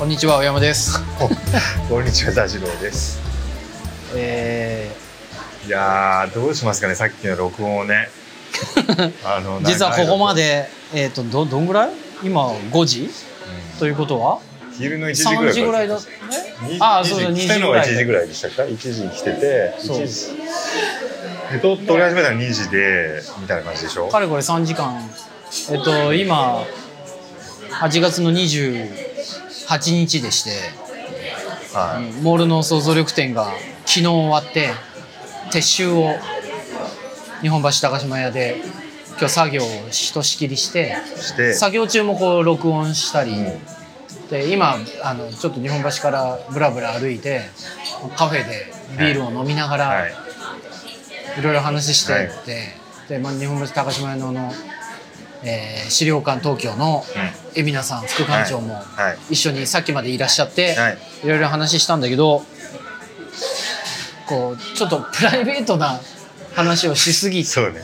こんにちは、小山です。こんにちは、田次郎です。えいやー、どうしますかね、さっきの録音をね。あのー、実はここまで、で、えっ、と、ど、どんぐらい？今5時？ということは？うん昼の1時ぐら3い時ぐらいだねね。ああ、そうそう、2来たのが時ぐらい。1時ぐらいでしたか ?1 時に来てて、そう1時。で、と撮り始めたの2時で、みたいな感じでしょ？かれこれ3時間。えっ、と、今、8月の28日でして、はい。モールの想像力展が昨日終わって、撤収を日本橋高島屋で今日作業をひとしきりして、作業中もこう録音したり、うんで今あのちょっと日本橋からブラブラ歩いてカフェでビールを飲みながら、はいい。ろいろ話してはいって、で、まあ、日本橋高島屋のあの、えー資料館東京の海老名さん副館長もはい。一緒にさっきまでいらっしゃって、はい。いろいろ話したんだけどこうちょっとプライベートな話をしすぎそうね。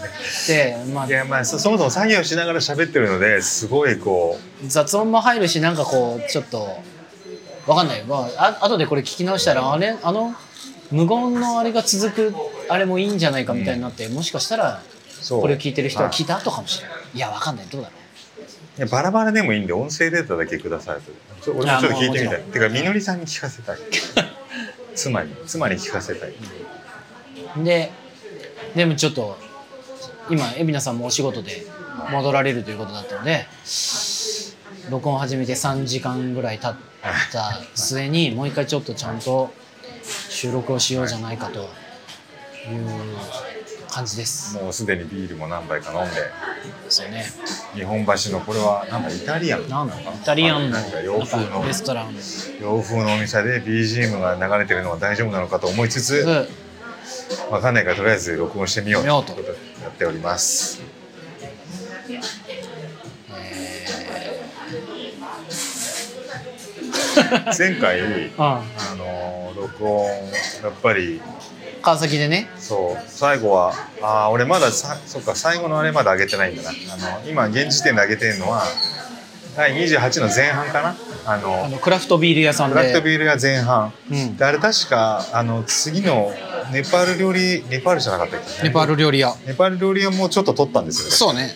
て、まあい、や、まあ、そそもそも作業しながら喋ってるので、すごいこ雑音も入るしなんかこうちょっとわかんない、まあ、あ後でこれ聞き直したらあれあの無言のあれが続くあれもいいんじゃないかみたいになって、もしかしたら。これを聞いてる人ははい聞いた後かもしれないいやわかんない。どうだろいやバラバラでもいいんで音声データだけくださいと。俺もちょっと聞いてみたあいてかみのりさんに聞かせたい。妻に妻に聞かせたい、うででもちょっと今海老名さんもお仕事で戻られるということだったので録音始めて3時間ぐらい経った末にもう一回ちょっとちゃんと収録をしようじゃないかという感じです。もうすでにビールも何杯か飲んで。ですよね。日本橋のこれはなんだイタリアン。なんだイタリアンのなんか洋風の。レストラン。洋風のお店で BGM が流れてるのは大丈夫なのかと思いつつでわかんないからとりあえず録音してみようとうことでやっております。前回 うん。あの録音やっぱり川崎でね。そう。最後はあー俺まださそっか最後のあれまだ上げてないんだな。あの今現時点で上げてるのは第28の前半かな。あのあのクラフトビール屋さんクラフトでビールが前半。うん。であれ確かあの次のネパール料理ネパールじゃなかったっけ？ネパール料理屋。ネパール料理屋もちょっと取ったんですよね。そうね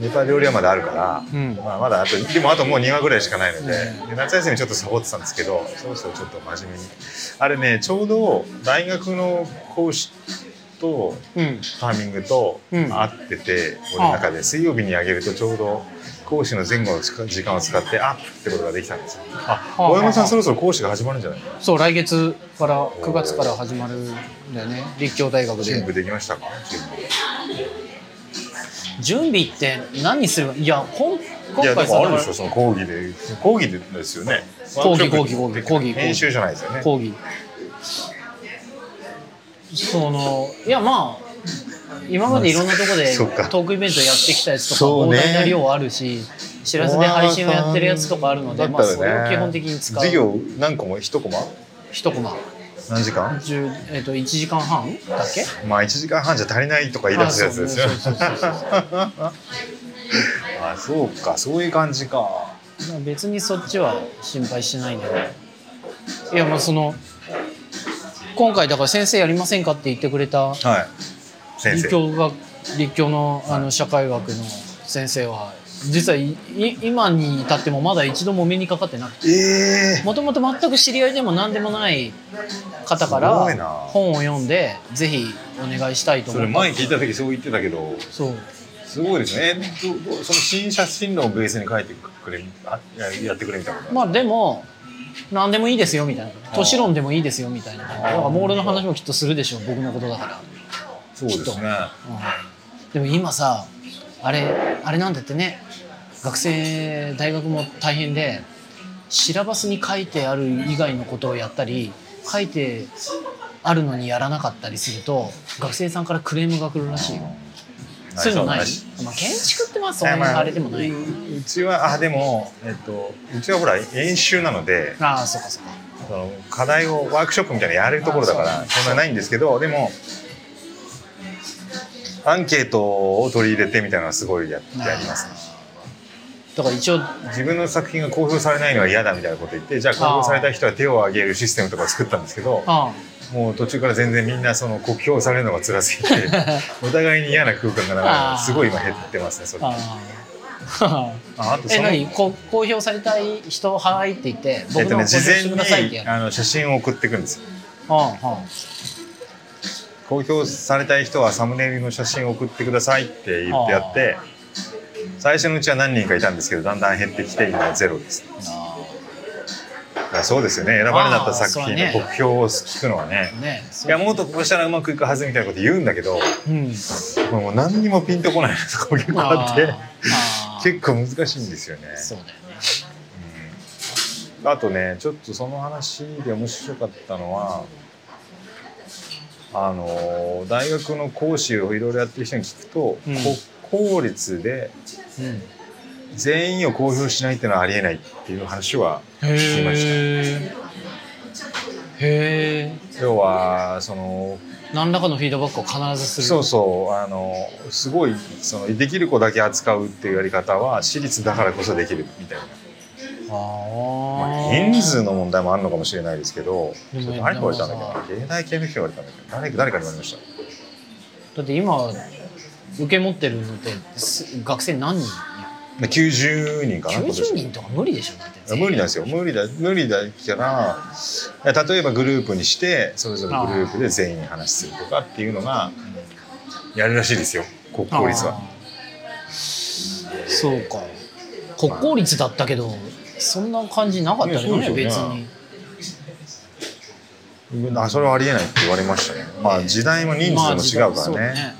ネパール料理屋まであるから、うん。まあ、まだあとでもあともう2話ぐらいしかないので,、うんで夏休みちょっとサボってたんですけどそろそろちょっと真面目に。あれねちょうど大学の講師とうん。タイミングとうん。合ってて、俺の中で水曜日にあげるとちょうど講師の前後の時間を使ってあってことができたんですよ。ああ大山さあ。んそろそろ講師が始まるんじゃない？そう来月から9月から始まるんだよね。立教大学準備でできましたか？準備って何する？いやほんいやで今回さもあるでしょその講義で。講義でですよね。講義講義講義講義編集じゃないですよね。講義。そのいやまあ今までいろんなとこでそっか。トークイベントやってきたやつとか膨大な量あるし知らせで配信をやってるやつとかあるので、まあそれを基本的に使う。授業何個も一コマ？一コマ何時間？10えっと1時間半？だっけ？まあ1時間半じゃ足りないとか言い出すやつですよ。あそうか。そういう感じか。まあ別にそっちは心配してないんだけど。いやまあその今回だから先生やりませんかって言ってくれたはい。先生。立教が立教のあの社会学の先生は実はいい今に至ってもまだ一度もお目にかかってなくて。ええ。もともと全く知り合いでも何でもない方かすら本を読んでぜひお願いしたいとそ思ったれ前聞いた時そう言ってたけど。そう。すごいですね。えどどその新写真論をベースに書いてくれあややってくれみたいなまあでも何でもいいですよみたいな。都市論でもいいですよみたいな。だからモールの話もきっとするでしょう僕のことだから。そうですね。でも今さあれあれなんだってね学生大学も大変でシラバスに書いてある以外のことをやったり書いてあるのにやらなかったりすると学生さんからクレームが来るらしいよ。そういうのない？まあ、建築ってまあそんなにあれでもない。ううちはあでも、えっと、うちはほら演習なのでああそうかそうか。その課題をワークショップみたいなのやれるところだからそんなないんですけどでもアンケートを取り入れてみたいなのはすごいややりますねだから一応自分の作品が公表されないのは嫌だみたいなこと言ってじゃあ公表された人は手を挙げるシステムとかを作ったんですけどあもう途中から全然みんなその酷評されるのが辛すぎて お互いに嫌な空間が流れあーてすごい今減ってますねそれ。あああとえそ公表されたい人はいって言ってえ僕の公っとね、事前表してくださいってやる、にあの写真を送っていくんですよ。ああ公表されたい人はサムネイルの写真を送ってくださいって言ってやって最初のうちは何人かいたんですけどだんだん減ってきて今はゼロです。あそうですよね。選ばれなかった作品のあーそうね。酷評を聞くのはね。あねいやもっとこうしたらうまくいくはずみたいなこと言うんだけどうんもう何にもピンとこないとかも結構あって結構難しいんですよね。そうだよね。うん。あとねちょっとその話で面白かったのはあの大学の講師をいろいろやってる人に聞くと、うん国公立でうん全員を公表しないっていうのはありえないっていう話はへ聞きました。えへえ要はその何らかのフィードバックを必ずする。そうそうあのすごいそのできる子だけ扱うっていうやり方は私立だからこそできるみたいな、あまあ、ー人数の問題もあるのかもしれないですけど誰か言われたんだけど芸大系の人言われたんだけど誰誰かに言われました。だって今受け持ってるのってす学生何人まあ90人かな今90年。人とか無理でしょだって。無理なんですよ。無理だ無理だから例えばグループにしてそれぞれグループで全員話するとかっていうのがやるらしいですよ国公立は。そうか。国公立だったけどそんな感じなかったよねね。別に。あそれはありえないって言われましたね。まあ時代も人数も違うからまあね,、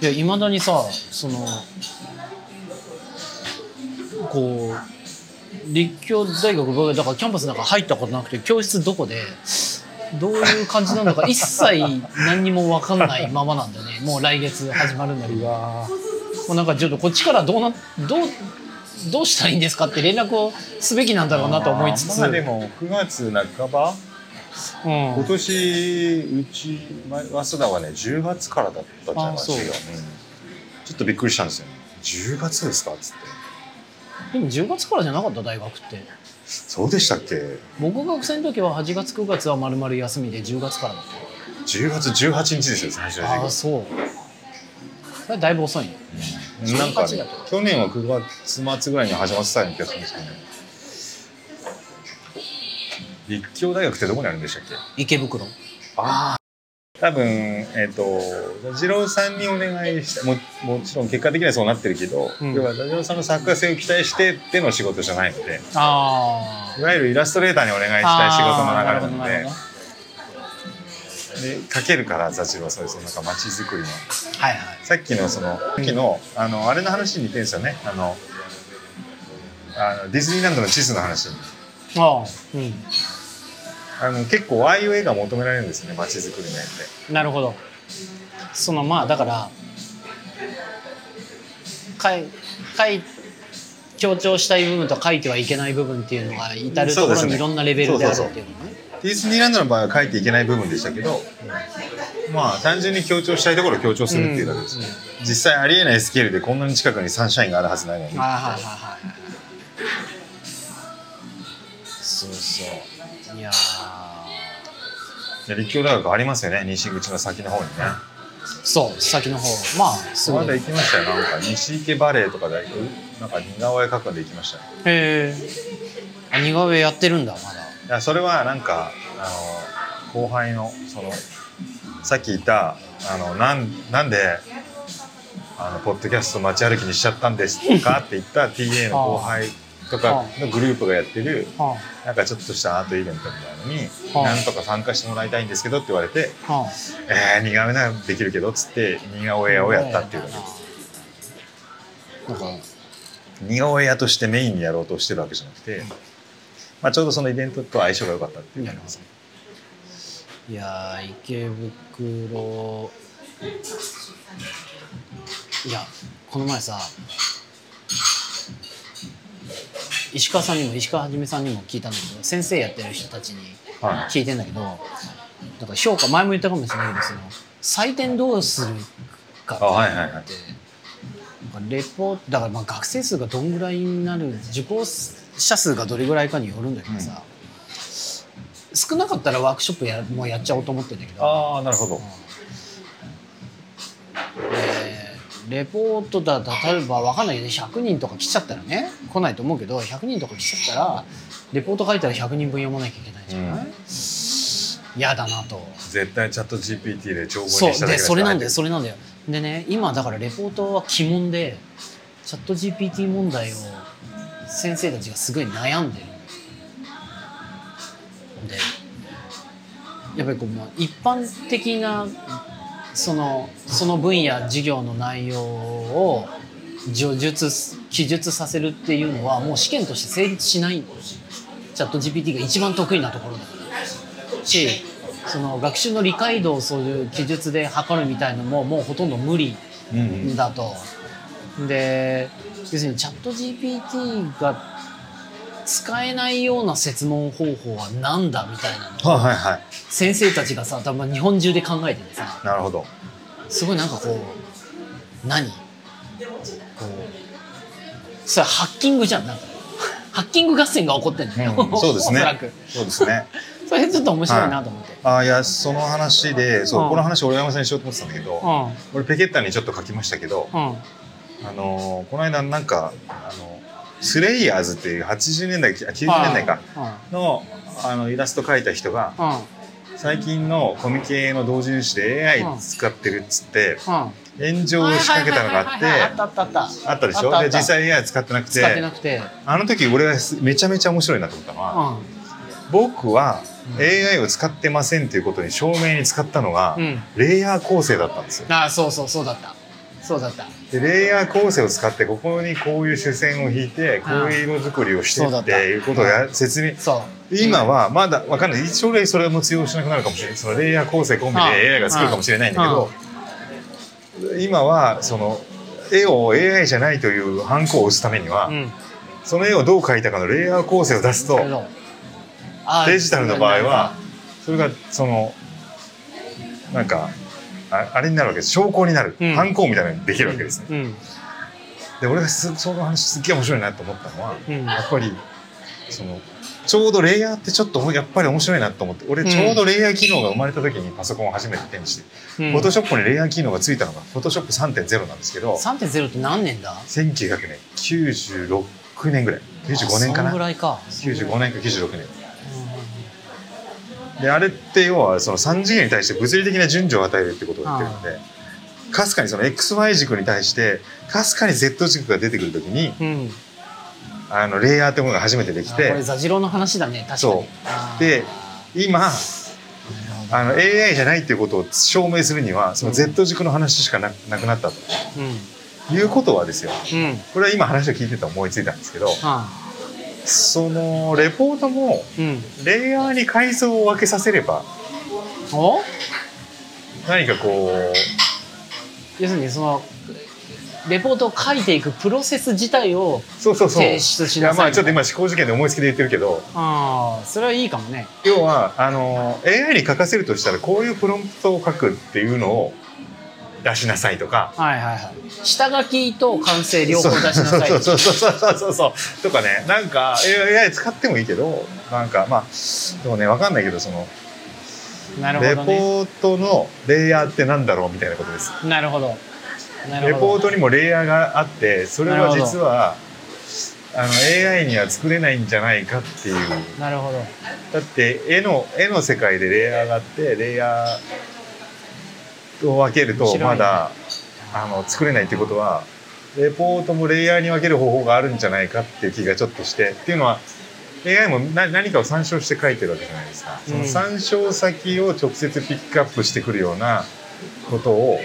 いやいまだにさそのこう立教大学僕だからキャンパスなんか入ったことなくて教室どこでどういう感じなのか 一切何にも分かんないままなんだよね。もう来月始まるんだけどもうなんかちょっとこっちからどうなどうどうしたらいいんですかって連絡をすべきなんだろうなと思いつつ、まあでも9月半ばうん。今年うちま早稲田はね10月からだったじゃないですか、う。ん。ちょっとびっくりしたんですよ。ね10月ですかっつって。でも10月からじゃなかった大学って。そうでしたっけ？僕が学生の時は8月9月はまるまる休みで10月からだっ10月18日ですよ最初ああ授そう。それだいぶ遅いね。業なんか18ね去年は9月末ぐらいに始まってたような気がするんですけどね立教大学ってどこにあるんでしたっけ？池袋。あ。あ多分えっ、と座次郎さんにお願いしてももちろん結果的にはそうなってるけど、うん。要は座次郎さんの作家性を期待してっての仕事じゃないのであいわゆるイラストレーターにお願いしたい仕事の流れなのでほで書けるから座次郎そういうそのなんか街づくりの。どはいはい。さっきのそのさっきのあのあれの話に似てるんですよね。あのあのディズニーランドの地図の話に。ああうんあの結構ああいう絵が求められるんですよね街づくりの絵って。なるほど。そのまあだからかいかい強調したい部分と書いてはいけない部分っていうのが至るところにいろんなレベルであるっていうのね。ディズニーランドの場合は書いていけない部分でしたけど、まあ単純に強調したいところを強調するっていうだけです、うん実際ありえないスケールでこんなに近くにサンシャインがあるはずないのに。はいはいはいは。いそうそう。いや立教大学ありますよね。西口の先の方にね。そう先の方。まあすぐまだへ行きましたよ。なんか西池バレーとかでなんか似顔絵描くんで行きましたねえあ似顔絵やってるんだまだ。いやそれはなんかあの後輩のそのさっき言ったあのなんなんであのポッドキャスト街歩きにしちゃったんですか？って言った TA の後輩とかのグループがやってるはなんかちょっとしたアートイベントみたいのに、はあ。なんとか参加してもらいたいんですけどって言われてあ。は「えー、似顔絵ならできるけど」っつって似顔絵屋をやったっていうだけですなんか。似顔絵屋としてメインにやろうとしてるわけじゃなくて、まあ、ちょうどそのイベントと相性が良かったっていう。なるほど。いやー池袋。いやこの前さ石川さんにも石川はじめさんにも聞いたんだけど先生やってる人たちには聞いてんだけどなんか評価前も言ったかもしれないけどその採点どうするかって。あはいはいレポだからまあ学生数がどんぐらいになる受講者数がどれぐらいかによるんだけどさ、少なかったらワークショップやもうやっちゃおうと思ってんだけど。ああなるほど。でレポートだ例えば分かんないけど100人とか来ちゃったらね来ないと思うけど100人とか来ちゃったらレポート書いたら100人分読まなきゃいけないじゃない？嫌、だなと。絶対チャット GPT で帳簿しただけでそれなんだよよそれなんだよ。でね今だからレポートは鬼門でチャット GPT 問題を先生たちがすごい悩んでるでやっぱりこうまあ一般的なそのその分野授業の内容を叙述記述させるっていうのはもう試験として成立しないチャット GPT が一番得意なところだからしその学習の理解度をそういう記述で測るみたいのももうほとんど無理うんうん。だと。で要するにチャット GPT が使えないような設問方法は何だみたいなのをはいはいはい。先生たちがさ多分日本中で考えててさなるほど。すごいなんかこう何？こうそれハッキングじゃんなんか。ハッキング合戦が起こってんだよ、うん そうですね。おそうですね。それちょっと面白いなと思って、ああいやその話でそう、うん。この話俺山さんにしようと思ってたんだけど、俺ペケッタにちょっと書きましたけど、うん。うんあのーこの間なんかあのスレイヤーズっていう80年代あ90年代か。のあのイラスト描いた人が最近のコミケの同人誌で AI 使ってるっつってうん炎上を仕掛けたのがあってあったあったあった。あったでしょ？で実際 AI 使ってなく使っててなくて。あの時俺はめちゃめちゃ面白いなと思ったのは僕はうん。AI を使ってませんっていうことに証明に使ったのがレイヤー構成だったんですよ。ああそうそうそうだったそうだった。でレイヤー構成を使ってここにこういう主線を引いてこういう色作りをしてっていうことをや説明。そう。今はまだわかんない。将来それも通用しなくなるかもしれない。そのレイヤー構成込みで AI が作るかもしれないんだけど今はその絵を AI じゃないというハンコを押すためにはうん。その絵をどう描いたかのレイヤー構成を出すとデジタルの場合はそれがそのなんかああれになるわけです。証拠になる、うん。ハンコみたいなのにできるわけですね。うん。で俺がすその話すっげえ面白いなと思ったのはうん。やっぱりそのちょうどレイヤーってちょっとやっぱり面白いなと思って俺ちょうどレイヤー機能が生まれた時にパソコンを初めて手にして、うん。フォトショップにレイヤー機能がついたのがフォトショップ3.0なんですけど3.0って何年だ？1900年。96年ぐらい。95年かな？ぐらいか。95年か96年であれって要はその3次元に対して物理的な順序を与えるってことを言ってるのでかすかにその XY 軸に対してかすかに Z 軸が出てくる時にうん。うんあのレイヤーってものが初めてできあこれてザジローの話だね確かに。そう。で今あの AI じゃないっていうことを証明するにはその Z 軸の話しかななくなったとうん。いうことはですよ。うん。これは今話を聞いてて思いついたんですけどあそのレポートもうん。レイヤーに階層を分けさせればお？何かこ要するにそのレポートを書いていくプロセス自体をうそうそうそう。提出しいなさいやまあちょっと今思考事件で思いつきで言ってるけど。ああそれはいいかもね。要はあの AI に書かせるとしたらこういうプロンプトを書くっていうのを出しなさいとか。はいはいはい。下書きと完成両方出しなさい。そうそうそうそうそうそう。とかね。なんか AI 使ってもいいけどなんかまあでもねわかんないけどそのなるほレどね。ポートのレイヤーってなんだろうみたいなことです。なるほど。なレポートにもレイヤーがあってそれは実はあの AI には作れないんじゃないかっていう。なるほど。だって絵の絵の世界でレイヤーがあってレイヤーを分けるとまだ、あの作れないってことはレポートもレイヤーに分ける方法があるんじゃないかっていう気がちょっとしてっていうのは AI も何何かを参照して書いてるわけじゃないですか、その参照先を直接ピックアップしてくるようなことを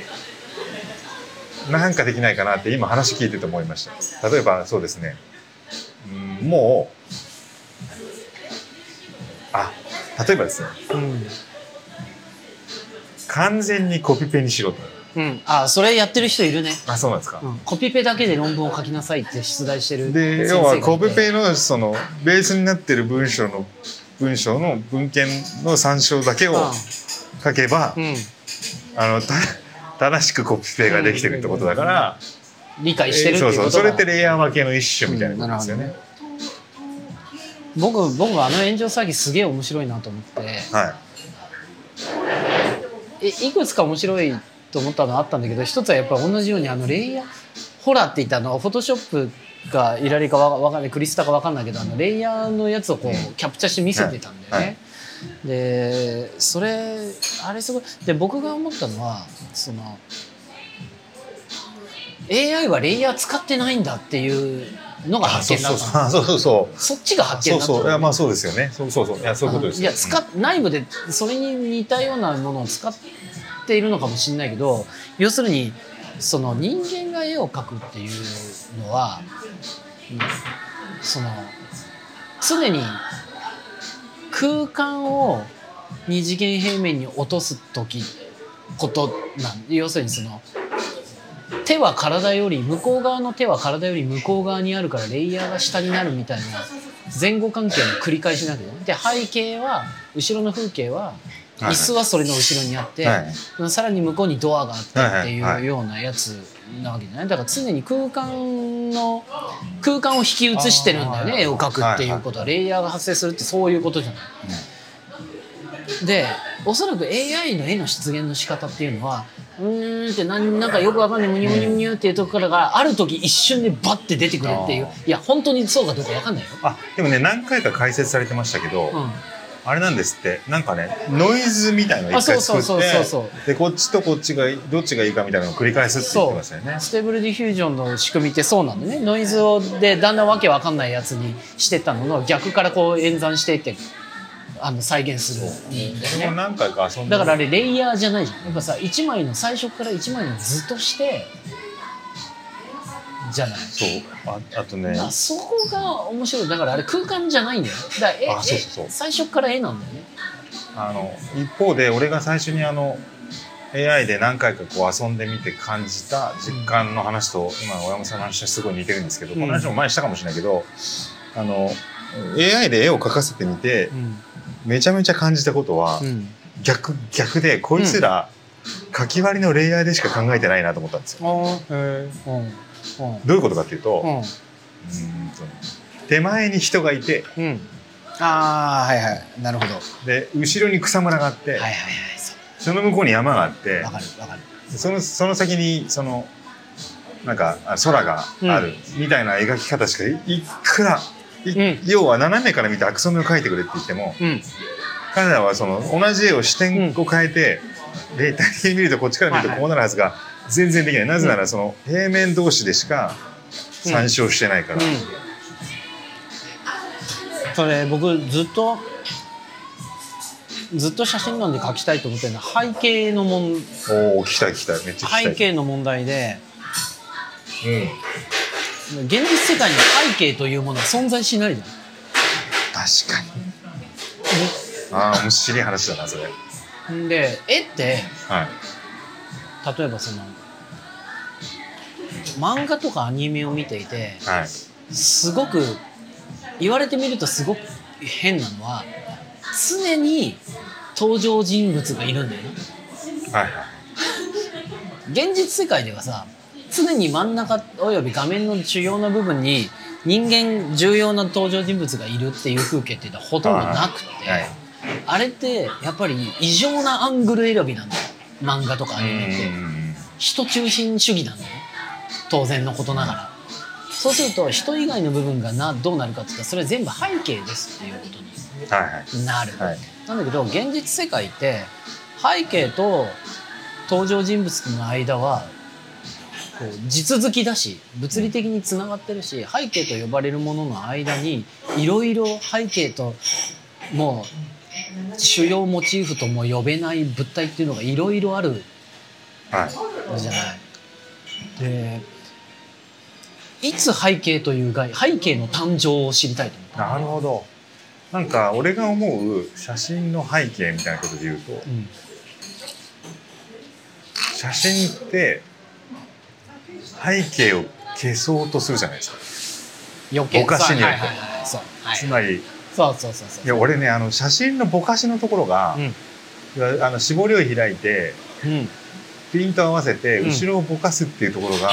なんかできないかなって今話聞いてて思いました。例えばそうですね。うんもうあ例えばですね。うん完全にコピペにしろと。うん。あそれやってる人いるね。あそうなんですか、うん。コピペだけで論文を書きなさいって出題してるで要はコピペのそのベースになってる文章の文章の文献の参照だけを書けば、うん。あのた正しくコピペができてるってことだから、理解してるってそそういううことがそれってレイヤー分けの一種みたいなことですよね、僕僕あの炎上詐欺すげえ面白いなと思って。はい。えいくつか面白いと思ったのあったんだけど一つはやっぱり同じようにあのレイヤーホラーって言ったのフォトショップかイラリかわわかんないクリスタかわかんないけどあのレイヤーのやつをこう、うんキャプチャーして見せてたんだよね。はいはいでそれあれすごいで僕が思ったのはその AI はレイヤー使ってないんだっていうのがあ発見だ。ったのそう。そうそう そっちが発見だったのそうそう。いやまあそうですよね。そうそうそう。いやそういうことですよ。いや使っ内部でそれに似たようなものを使っているのかもしれないけど要するにその人間が絵を描くっていうのはうんその常に空間を二次元平面に落とす時ことなん要するにその手は体より向こう側の手は体より向こう側にあるからレイヤーが下になるみたいな前後関係の繰り返しなわけどねで背景は後ろの風景ははい椅子はそれの後ろにあって、はいさらに向こうにドアがあってってはいうようなやつなわけじゃない？だから常に空間の空間を引き写してるんだよね絵を描くっていうことは。レイヤーが発生するってそういうことじゃない。でおそらく AI の絵の出現の仕方っていうのはうーんってなんなんかよくわかんないムニュムニュムニュっていうところからある時一瞬でバッて出てくるっていう。あいや本当にそうかどうかわかんないよ。あでもね何回か解説されてましたけど、うん。あれなんですって。なんかねノイズみたいなのをあ一回作そうそうそうそうってでこっちとこっちがどっちがいいかみたいなのを繰り返すって言ってましたよね。ステーブルディフュージョンの仕組みってそうなんだね。ノイズをでだんだんわけわかんないやつにしてったのの逆からこう演算していってあの再現する何回か遊んでだからあれレイヤーじゃないじゃん。やっぱさ1枚の最初から1枚の図としてじゃない。そう。ああとね。そこが面白い。だからあれ空間じゃないんだよ。だから絵あそうそうそう。絵最初から絵なんだよね。あの一方で俺が最初にあの AI で何回かこう遊んでみて感じた実感の話と、今の小山さんの話はすごい似てるんですけど、うん。この話も前にしたかもしれないけどあの AI で絵を描かせてみてうんめちゃめちゃ感じたことは、うん。逆逆でこいつら、書き割りのレイヤーでしか考えてないなと思ったんですよ。どういうことかっていうと、うん。と手前に人がいてうん。ああはいはい。なるほど。で後ろに草むらがあって、はいはいはいそその向こうに山があってうわかるわかる。そのその先にそのなんかあ空があるみたいな描き方しかいいくら、要は斜めから見てアクソメを描いてくれって言ってもうん。彼らはその同じ絵を視点を変えて、立体的に見るとこっちから見るとこうなるはずが全然できない、なぜならその平面同士でしか参照してないから、うん。それ僕ずっとずっと写真館で描きたいと思ってるのは背景の問おお聞きたい聞きたい。めっちゃ聞きたい。背景の問題でうん現実世界に背景というものは存在しないじゃん。確かに。ああ面白い話だなそれ。はいで絵って例えばその漫画とかアニメを見ていてはい。すごく言われてみるとすごく変なのは常に登場人物がいるんだよね。はいはい。現実世界ではさ常に真ん中および画面の主要な部分に人間重要な登場人物がいるっていう風景っていうのはほとんどなくて、はい。あれってやっぱり異常なアングル選びなんだよ漫画とかアニメってうん人中心主義なんだよね。当然のことながら。そうすると人以外の部分がなどうなるかって言ったらそれは全部背景ですっていうことになる、はい。なんだけど現実世界って背景と登場人物の間はこう地続きだし物理的につながってるし背景と呼ばれるものの間にいろいろ背景ともう主要モチーフとも呼べない物体っていうのがいろいろあるはいじゃない。でいつ背景という概背景の誕生を知りたいと思った。なるほどなんか俺が思う写真の背景みたいなことで言うとうん写真って背景を消そうとするじゃないですか、ぼかしによって。つまりそうそうそうそう。いや俺ねあの写真のぼかしのところが、うん。あの絞りを開いてうん。ピント合わせてうん。後ろをぼかすっていうところが、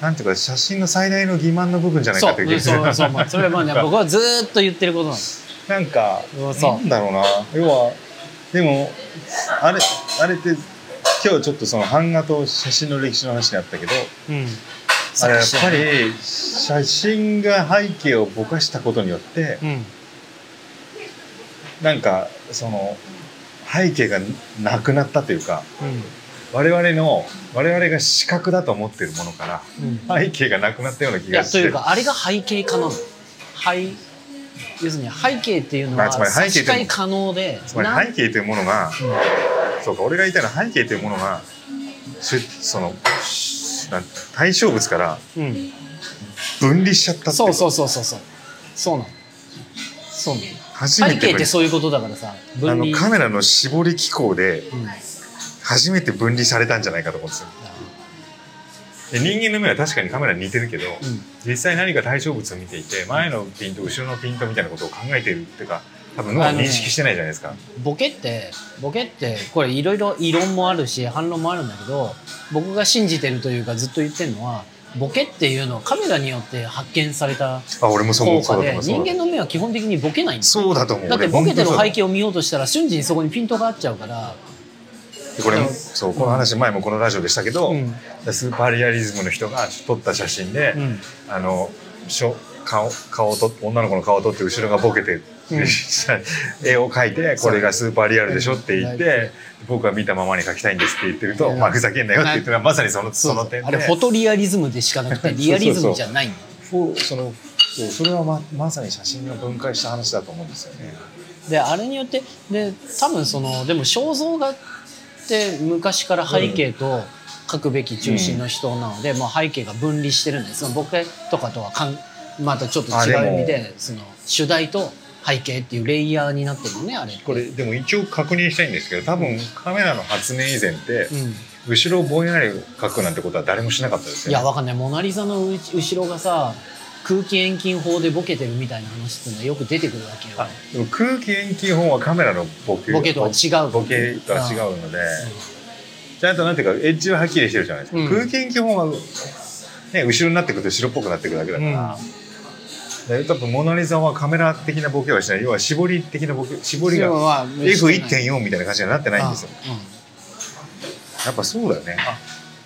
なんていうか写真の最大の欺瞞の部分じゃないかっていう。気そう。がするそうそう。まあそれはまあね僕はずーっと言ってることなんです。なんかそう。なんだろうな。要はでもあれあれって今日ちょっとその版画と写真の歴史の話にあったけどうん。あれやっぱり写真が背景をぼかしたことによってうん。なんかその背景がなくなったというかうん。我々の我々が視覚だと思ってるものからうん。背景がなくなったような気いやとがして。いうかあれが背景可能背要するに背景っていうのはまあつまり背景って差し替え可能でつまりな背景というものがそうか俺が言いたいのは背景というものがしその対象物から分離しちゃったってそうそうそうそうそう。そうなの。そうなの。初めて背景ってそういうことだからさ分あ離のカメラの絞り機構でうん。初めて分離されたんじゃないかと思うんですよ。で人間の目は確かにカメラに似てるけど、うん。実際何か対象物を見ていて前のピント後ろのピントみたいなことを考えているっていうか多分脳は認識してないじゃないですか、ボケってボケってこれいろいろ異論もあるし反論もあるんだけど僕が信じてるというかずっと言ってるのはボケっていうのはカメラによって発見された効果で人間の目は基本的にボケないんですよ。そうだと思う。だってボケてる背景景を見ようとしたら瞬時にそこにピントが合っちゃうから、これうんそうこの話前もこのラジオでしたけど、うん。スーパーリアリズムの人が撮った写真で、うん。あのしょ顔顔をと女の子の顔を撮って後ろがボケて、うん絵を描いてこれがスーパーリアルでしょって言っうんて僕は見たままに描きたいんですって言ってると、うん。まあふざけんなよって言ってるのはまさにそのその点で。あれフォトリアリズムでしかなくてリアリズムじゃないの。そうそのそれはままさに写真が分解した話だと思うんですよね。であれによってで多分そのでも肖像画って昔から背景と描くべき中心の人なので、もう背景が分離してるんです。そのボケとかとはかんまたちょっと違う意味でその主題と背景っていうレイヤーになってるのねあれこれでも一応確認したいんですけど多分カメラの発明以前ってうん、後ろをぼんやり描くなんてことは誰もしなかったですよね。いやわかんない「モナ・リザ」の後ろがさ空気遠近法でボケてるみたいな話っていうのはよく出てくるわけよ。あでも空気遠近法はカメラのボケボケとは違う。ボケとは違うので、ちゃんとなんていうかエッジははっきりしてるじゃないですか、うん。空気遠近法は、ね、後ろになってくると白っぽくなってくるだけだから、で多分モナ・リザはカメラ的なボケはしない。要は絞り的なボケ絞りが要は F1.4 みたいな感じにはなってないんですよ。あやっぱそうだよね。あ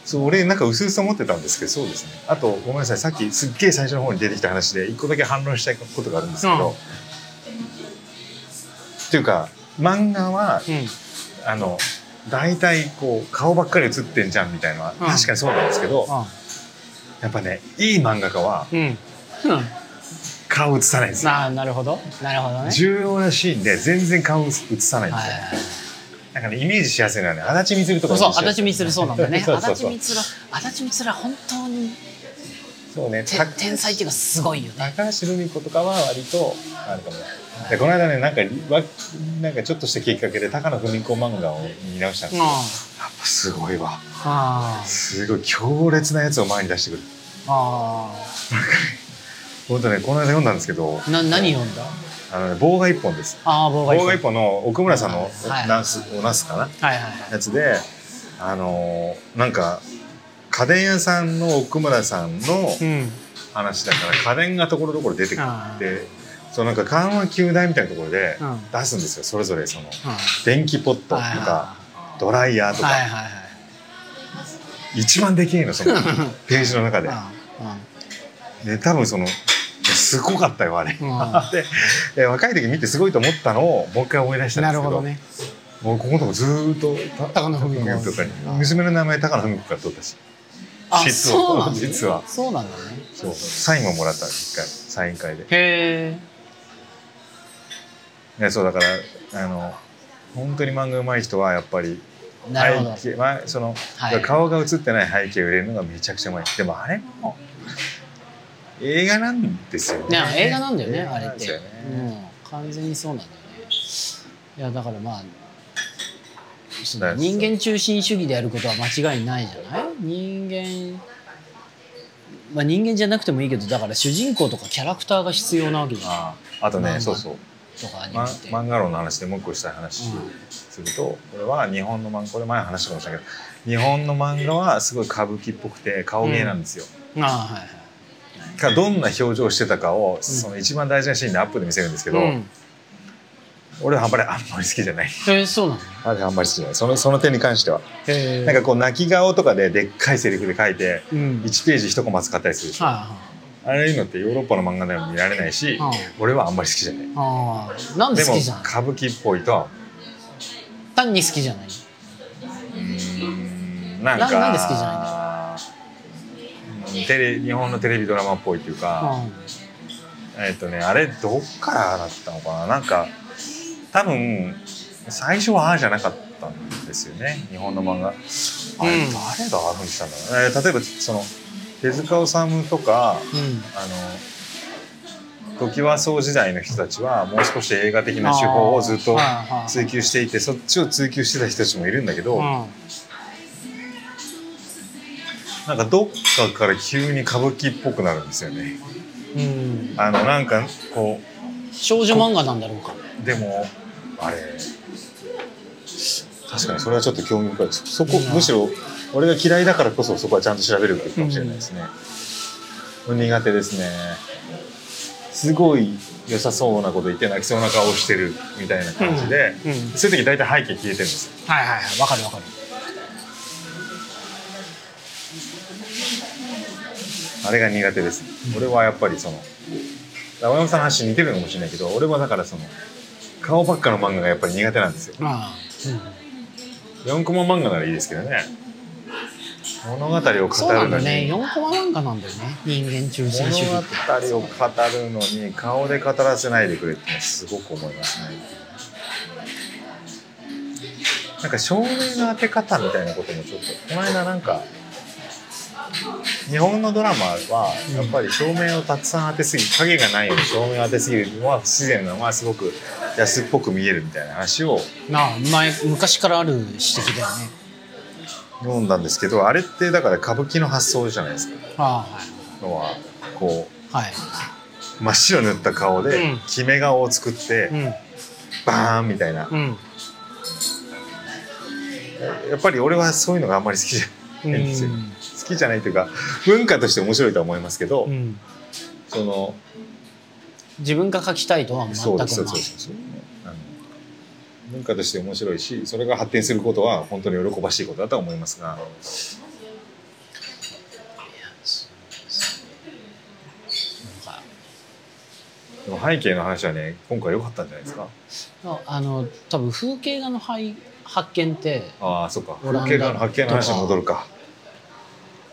そう俺なんか薄々思ってたんですけどそうですね。あとごめんなさい。さっきすっげえ最初の方に出てきた話で一個だけ反論したいことがあるんですけど、うん。っていうか漫画はうん。うんあの大体こう顔ばっかり写ってんじゃんみたいなのはうん。確かにそうなんですけど、やっぱねいい漫画家はうん。うん顔写さないんですよ。ああなるほど。なるほどね。重要なシーンで全然顔写さないんですよ、なんかねイメージしやすいのはね足立みつるとかそう足立みつるそうなんだね。足立みつる足立みつるは本当にそうね天才っていうかすごいよね。高橋留美子とかは割とあるかも。でこの間ねなんかわなんかちょっとしたきっかけで高野文子漫画を見直したんですうんけどやっぱすごいわ。あすごい強烈なやつを前に出してくる。ああ本当ねこの間読んだんですけどあな何読んだ？あのね棒が一本です。ああ棒が棒が一本の奥村さんのはいナスおナスかな？はいはいはい。やつであのーなんか家電屋さんの奥村さんのうん。話だから家電がところどころ出てくあー。ってそうなんか緩和球大みたいなところでうん。出すんですよそれぞれそのうん。電気ポットとはいかドライヤーとか。はいはいはい。一番でけえのその ページの中で。はいで多分そのすごかったよあれ。うん。う んでで若い時見てすごいと思ったのをもう一回思い出したんですけどなるほどね。もうここのとこずーっとた高野文子とかに。娘の名前高野文子から取ったし。あ実は。そうなんだ実は。そうなんだね。そう。サインももらった一回サイン会で。へえねそうだからあの本当に漫画上手い人はやっぱり背景、まあ、その、はい。顔が映ってない背景を入れるのがめちゃくちゃうまい。でもあれも映画なんですよね。ね映画なんだよねあれって。ね。うん完全にそうなんだよね。いやだからまあ人間中心主義でやることは間違いないじゃない？人間まあ人間じゃなくてもいいけどだから主人公とかキャラクターが必要なわけじゃん。ああとね、まあそうそう。とかアニまメって、漫画論の話でもう一個したい話うん。すると、これは日本の漫画これ前話したかもしれないけど日本の漫画はすごい歌舞伎っぽくて顔芸なんですよ、ああはいはいかどんな表情してたかを、その一番大事なシーンでアップで見せるんですけど、うん。俺はあんまりあんまり好きじゃない。えー、そうなの？あれあんまり好きじゃない。そのその点に関しては、へなんかこう泣き顔とかででっかいセリフで書いてうん。1ページ1コマ使ったりするでしょ。はあれい。うのってヨーロッパの漫画では見られないし、俺はあんまり好きじゃない。あなんで好きじゃない歌舞伎っぽいとは。単に好きじゃない。うーんなんかななんで好きじゃうんテレ日本のテレビドラマっぽいっていうか、えっ、とねあれどっからだったのかな？なんか多分最初はああじゃなかったんですよね日本の漫画。あれ、うん。誰がああふうにしたんだろう、えー例えばその手塚治虫とかうん。あの時和荘時代の人たちはもう少し映画的な手法をずっと追求していてそっちを追求してた人たちもいるんだけど、うんなんかどっかから急に歌舞伎っぽくなるんですよね。うん。あのなんかこ少女漫画なんだろうか。うでもあれ確かにそれはちょっと興味深いです。そこうん。むしろ俺が嫌いだからこそそこはちゃんと調べるべきかもしれないですね、苦手ですね。すごい良さそうなこと言って泣きそうな顔してるみたいな感じで、うん。うん。そういう時大体背景消えてるんですよ。はいはいはい。わかるわかるあれが苦手です、俺はやっぱりその青山さんの話似てるのかもしれないけど俺はだからその顔ばっかの漫画がやっぱり苦手なんですよ。あ4コマ漫画ならいいですけどね。物語を語るのに、ね。4コマ漫画なんだよね。人間中心主義物語を語るのに顔で語らせないでくれってすごく思いますね。なんか照明の当て方みたいなこともちょっとこの間なんか日本のドラマはやっぱり照明をたくさん当てすぎ影がないように照明を当てすぎるのは不自然なのはすごく安っぽく見えるみたいな話をなあ前昔からある指摘だよね。読んだんですけどあれってだから歌舞伎の発想じゃないですか。あのはこあはい真っ白塗った顔でうん。決め顔を作っていうん。バーンみたいな。うん。やっぱり俺はそういうのがあんまり好きじゃうないんですよ。ん。好きじゃないというか文化として面白いとは思いますけど、うん。その自分が書きたいとは全くそうですそうそうそうあの文化として面白いしそれが発展することは本当に喜ばしいことだとは思いますが。でも背景の話はね今回良かったんじゃないですか？ああの多分風景画の発発見ってああそっか。風景画の発見の話に戻るか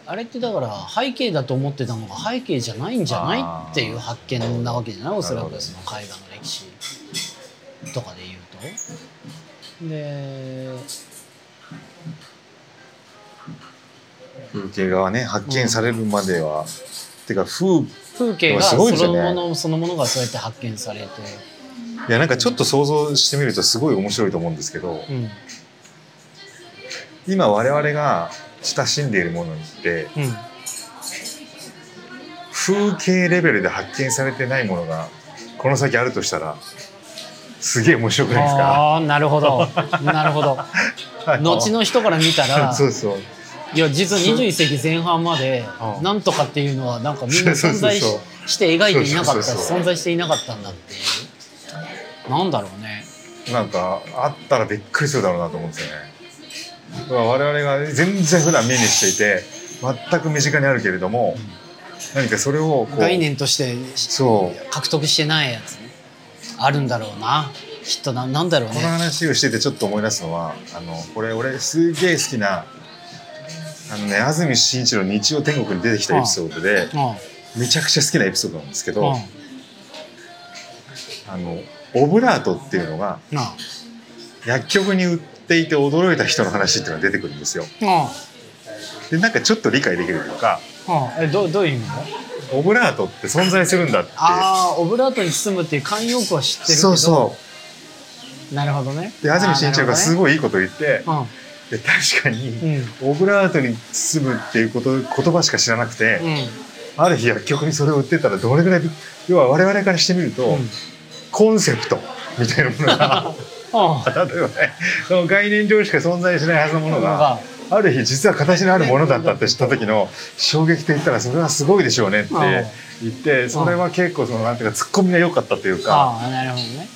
あれってだから背景だと思ってたのが背景じゃないんじゃないっていう発見なわけじゃない？おそらくその絵画の歴史とかで言うと。で風景画はね発見されるまでは、てか風風景がすそのものそのものがそうやって発見されて、いやなんかちょっと想像してみるとすごい面白いと思うんですけどうん。今我々が親しんでいるものってうん、風景レベルで発見されてないものがこの先あるとしたらすげえ面白くないですか？ああなるほど。なるほど。後の人から見たらそうそう。いや実は21世紀前半までう。んなんとかっていうのはなんかみんな存在しして描いていなかったそうそうそう。存在していなかったんだっていう。なんだろうね。なんかあったらびっくりするだろうなと思うんですよね我々が全然普段目にしていて全く身近にあるけれども、何かそれを概念としてそう。獲得してないやつね。あるんだろうな。きっとななんだろうこのね話をしててちょっと思い出すのはあのこれ俺すげえ好きなあのね安住紳一郎日曜天国に出てきたエピソードでうん。めちゃくちゃ好きなエピソードなんですけうど、ん。あのオブラートっていうのが薬局に売っていて驚いた人の話っていうのが出てくるんですよ。でなんかちょっと理解できるというかえどどういう意味？だオブラートって存在するんだって。ああオブラートに包むっていう慣用句は知ってるけど。そうそなるほどね。うで安住紳一郎がすいごいいいこと言って、うんで確かにうん。オブラートに包むっていうこと言葉しか知らなくて、うん。ある日薬局にそれを売ってたらどれぐらいび要は我々からしてみると、うん。コンセプトみたいなものがあ例えばねその概念上しか存在しないはずのものががある日実は形のあるものだったって知った時の衝撃と言ったらそれはすごいでしょうねって言ってそれは結構そのなんていうかツッコミが良かったというか。ああなるほどね。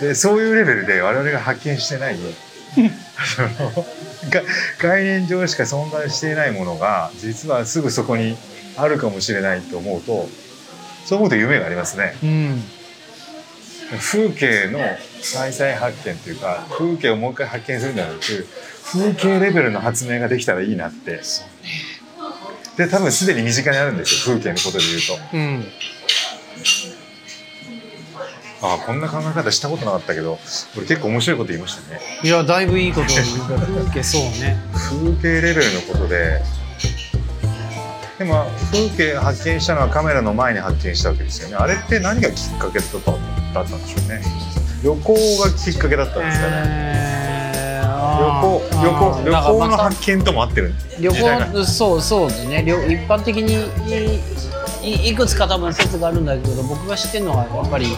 でそういうレベルで我々が発見してない。そのが概念上しか存在していないものが実はすぐそこにあるかもしれないと思うとそう思うと夢がありますね。うん風景の再々発見というか風景をもう一回発見するんじゃなく風景レベルの発明ができたらいいなって。で多分すでに身近にあるんですよ風景のことで言うと。うん。ああこんな考え方したことなかったけど俺結構面白いこと言いましたね。いやだいぶいいこと言うから風景そうね。風景レベルのことででも風景発見したのはカメラの前に発見したわけですよね。あれって何がきっかけだっただったんでしょうね。旅行がきっかけだったんですかね、えー旅行旅行旅行の発見とも合ってる旅行そうそうですね。旅一般的にいいいくつか多分説があるんだけど僕が知ってるのはやっぱり